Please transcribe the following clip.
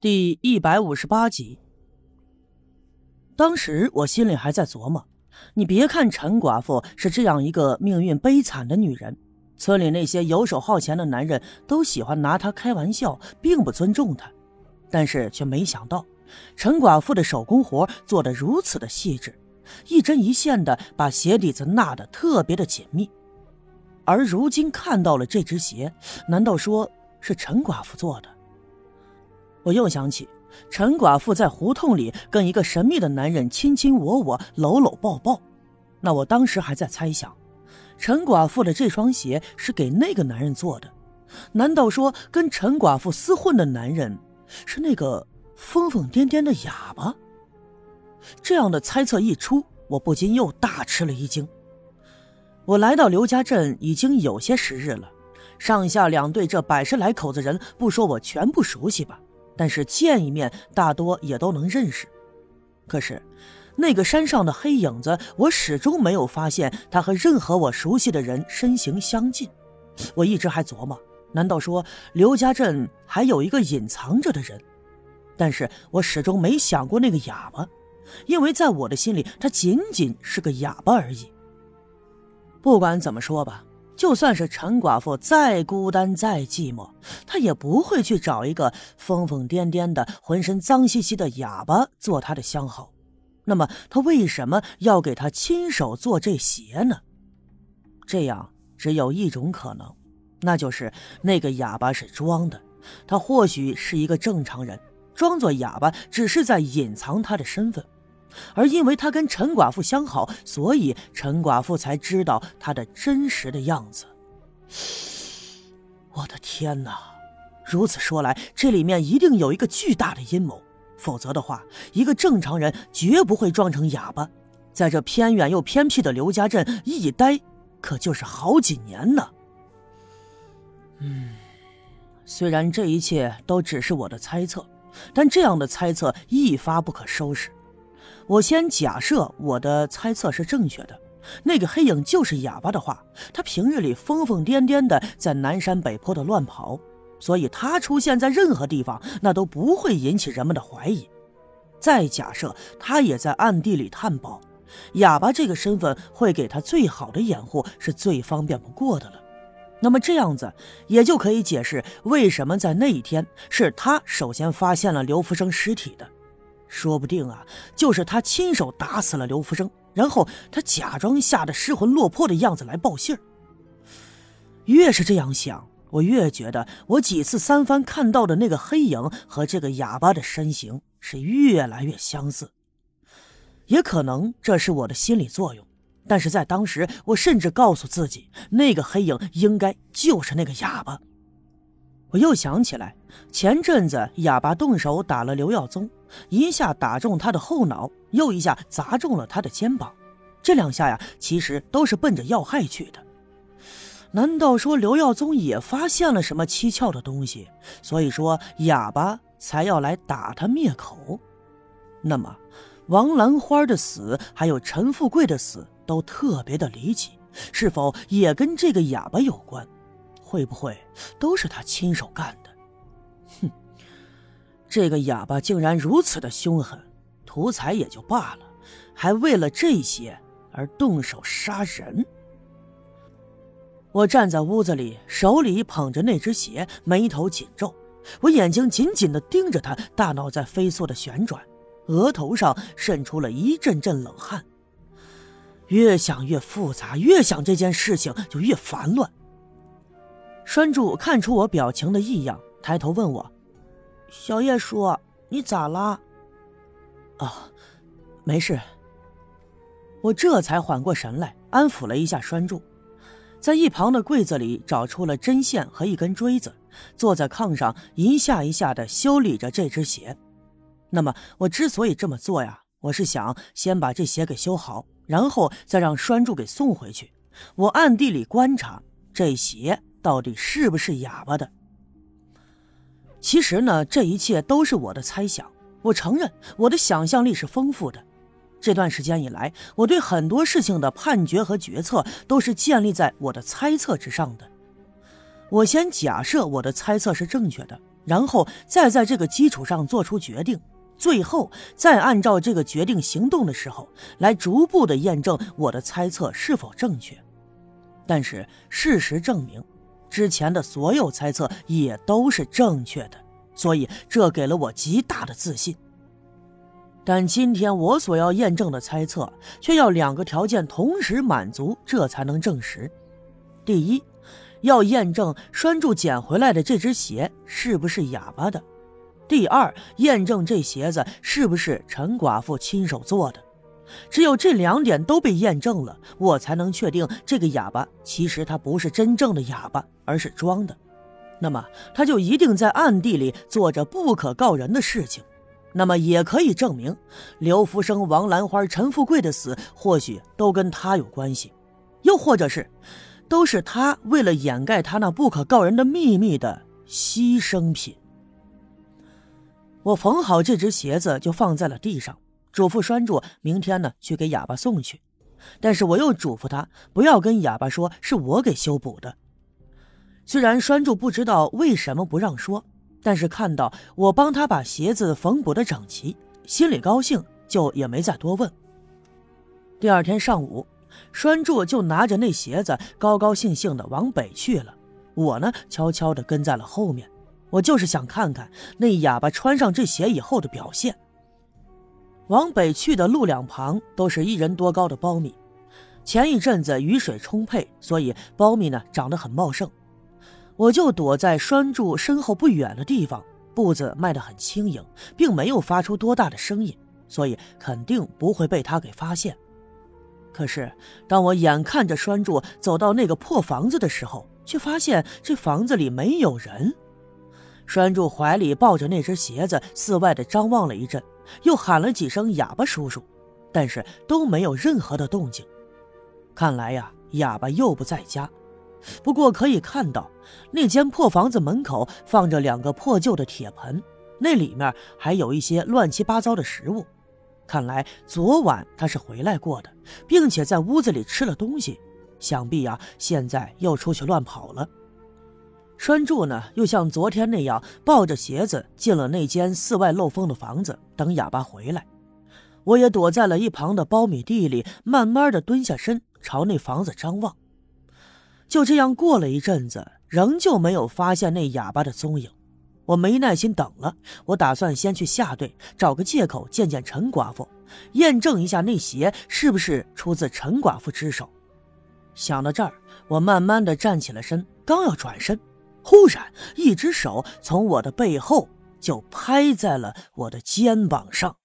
第一百五十八集。当时我心里还在琢磨：你别看陈寡妇是这样一个命运悲惨的女人，村里那些游手好闲的男人都喜欢拿她开玩笑，并不尊重她。但是却没想到，陈寡妇的手工活做得如此的细致，一针一线的把鞋底子纳得特别的紧密。而如今看到了这只鞋，难道说是陈寡妇做的？我又想起陈寡妇在胡同里跟一个神秘的男人亲亲我我、搂搂抱抱，那我当时还在猜想，陈寡妇的这双鞋是给那个男人做的，难道说跟陈寡妇厮混的男人是那个疯疯癫癫的哑巴？这样的猜测一出，我不禁又大吃了一惊。我来到刘家镇已经有些时日了，上下两队这百十来口子人，不说我全部熟悉吧。但是见一面，大多也都能认识。可是，那个山上的黑影子，我始终没有发现他和任何我熟悉的人身形相近。我一直还琢磨，难道说刘家镇还有一个隐藏着的人？但是我始终没想过那个哑巴，因为在我的心里，他仅仅是个哑巴而已。不管怎么说吧。就算是陈寡妇再孤单再寂寞，她也不会去找一个疯疯癫癫的、浑身脏兮兮的哑巴做她的相好。那么，她为什么要给他亲手做这鞋呢？这样只有一种可能，那就是那个哑巴是装的。他或许是一个正常人，装作哑巴只是在隐藏他的身份。而因为他跟陈寡妇相好，所以陈寡妇才知道他的真实的样子。我的天哪！如此说来，这里面一定有一个巨大的阴谋，否则的话，一个正常人绝不会装成哑巴，在这偏远又偏僻的刘家镇一待，可就是好几年呢。嗯，虽然这一切都只是我的猜测，但这样的猜测一发不可收拾。我先假设我的猜测是正确的，那个黑影就是哑巴的话，他平日里疯疯癫癫的在南山北坡的乱跑，所以他出现在任何地方，那都不会引起人们的怀疑。再假设他也在暗地里探宝，哑巴这个身份会给他最好的掩护，是最方便不过的了。那么这样子也就可以解释为什么在那一天是他首先发现了刘福生尸体的。说不定啊，就是他亲手打死了刘福生，然后他假装吓得失魂落魄的样子来报信儿。越是这样想，我越觉得我几次三番看到的那个黑影和这个哑巴的身形是越来越相似。也可能这是我的心理作用，但是在当时，我甚至告诉自己，那个黑影应该就是那个哑巴。我又想起来，前阵子哑巴动手打了刘耀宗，一下打中他的后脑，又一下砸中了他的肩膀。这两下呀，其实都是奔着要害去的。难道说刘耀宗也发现了什么蹊跷的东西，所以说哑巴才要来打他灭口？那么，王兰花的死，还有陈富贵的死，都特别的离奇，是否也跟这个哑巴有关？会不会都是他亲手干的？哼，这个哑巴竟然如此的凶狠，图财也就罢了，还为了这些而动手杀人。我站在屋子里，手里捧着那只鞋，眉头紧皱，我眼睛紧紧的盯着他，大脑在飞速的旋转，额头上渗出了一阵阵冷汗。越想越复杂，越想这件事情就越烦乱。栓柱看出我表情的异样，抬头问我：“小叶叔，你咋啦？”“啊，没事。”我这才缓过神来，安抚了一下栓柱，在一旁的柜子里找出了针线和一根锥子，坐在炕上一下一下的修理着这只鞋。那么，我之所以这么做呀，我是想先把这鞋给修好，然后再让栓柱给送回去。我暗地里观察这鞋。到底是不是哑巴的？其实呢，这一切都是我的猜想。我承认我的想象力是丰富的。这段时间以来，我对很多事情的判决和决策都是建立在我的猜测之上的。我先假设我的猜测是正确的，然后再在这个基础上做出决定，最后再按照这个决定行动的时候，来逐步的验证我的猜测是否正确。但是事实证明，之前的所有猜测也都是正确的，所以这给了我极大的自信。但今天我所要验证的猜测，却要两个条件同时满足，这才能证实。第一，要验证拴柱捡回来的这只鞋是不是哑巴的；第二，验证这鞋子是不是陈寡妇亲手做的。只有这两点都被验证了，我才能确定这个哑巴其实他不是真正的哑巴，而是装的。那么，他就一定在暗地里做着不可告人的事情。那么也可以证明，刘福生、王兰花、陈富贵的死或许都跟他有关系，又或者是，都是他为了掩盖他那不可告人的秘密的牺牲品。我缝好这只鞋子就放在了地上，嘱咐拴住明天呢去给哑巴送去，但是我又嘱咐他不要跟哑巴说是我给修补的。虽然拴住不知道为什么不让说。但是看到我帮他把鞋子缝补的整齐，心里高兴，就也没再多问。第二天上午，栓柱就拿着那鞋子，高高兴兴的往北去了。我呢，悄悄的跟在了后面。我就是想看看那哑巴穿上这鞋以后的表现。往北去的路两旁都是一人多高的苞米，前一阵子雨水充沛，所以苞米呢长得很茂盛。我就躲在栓柱身后不远的地方，步子迈得很轻盈，并没有发出多大的声音，所以肯定不会被他给发现。可是，当我眼看着栓柱走到那个破房子的时候，却发现这房子里没有人。栓柱怀里抱着那只鞋子，四外的张望了一阵，又喊了几声“哑巴叔叔”，但是都没有任何的动静。看来呀，哑巴又不在家。不过可以看到，那间破房子门口放着两个破旧的铁盆，那里面还有一些乱七八糟的食物。看来昨晚他是回来过的，并且在屋子里吃了东西。想必呀，现在又出去乱跑了。栓柱呢，又像昨天那样抱着鞋子进了那间四外漏风的房子，等哑巴回来。我也躲在了一旁的苞米地里，慢慢的蹲下身，朝那房子张望。就这样过了一阵子，仍旧没有发现那哑巴的踪影。我没耐心等了，我打算先去下队，找个借口见见陈寡妇，验证一下那鞋是不是出自陈寡妇之手。想到这儿，我慢慢的站起了身，刚要转身，忽然一只手从我的背后就拍在了我的肩膀上。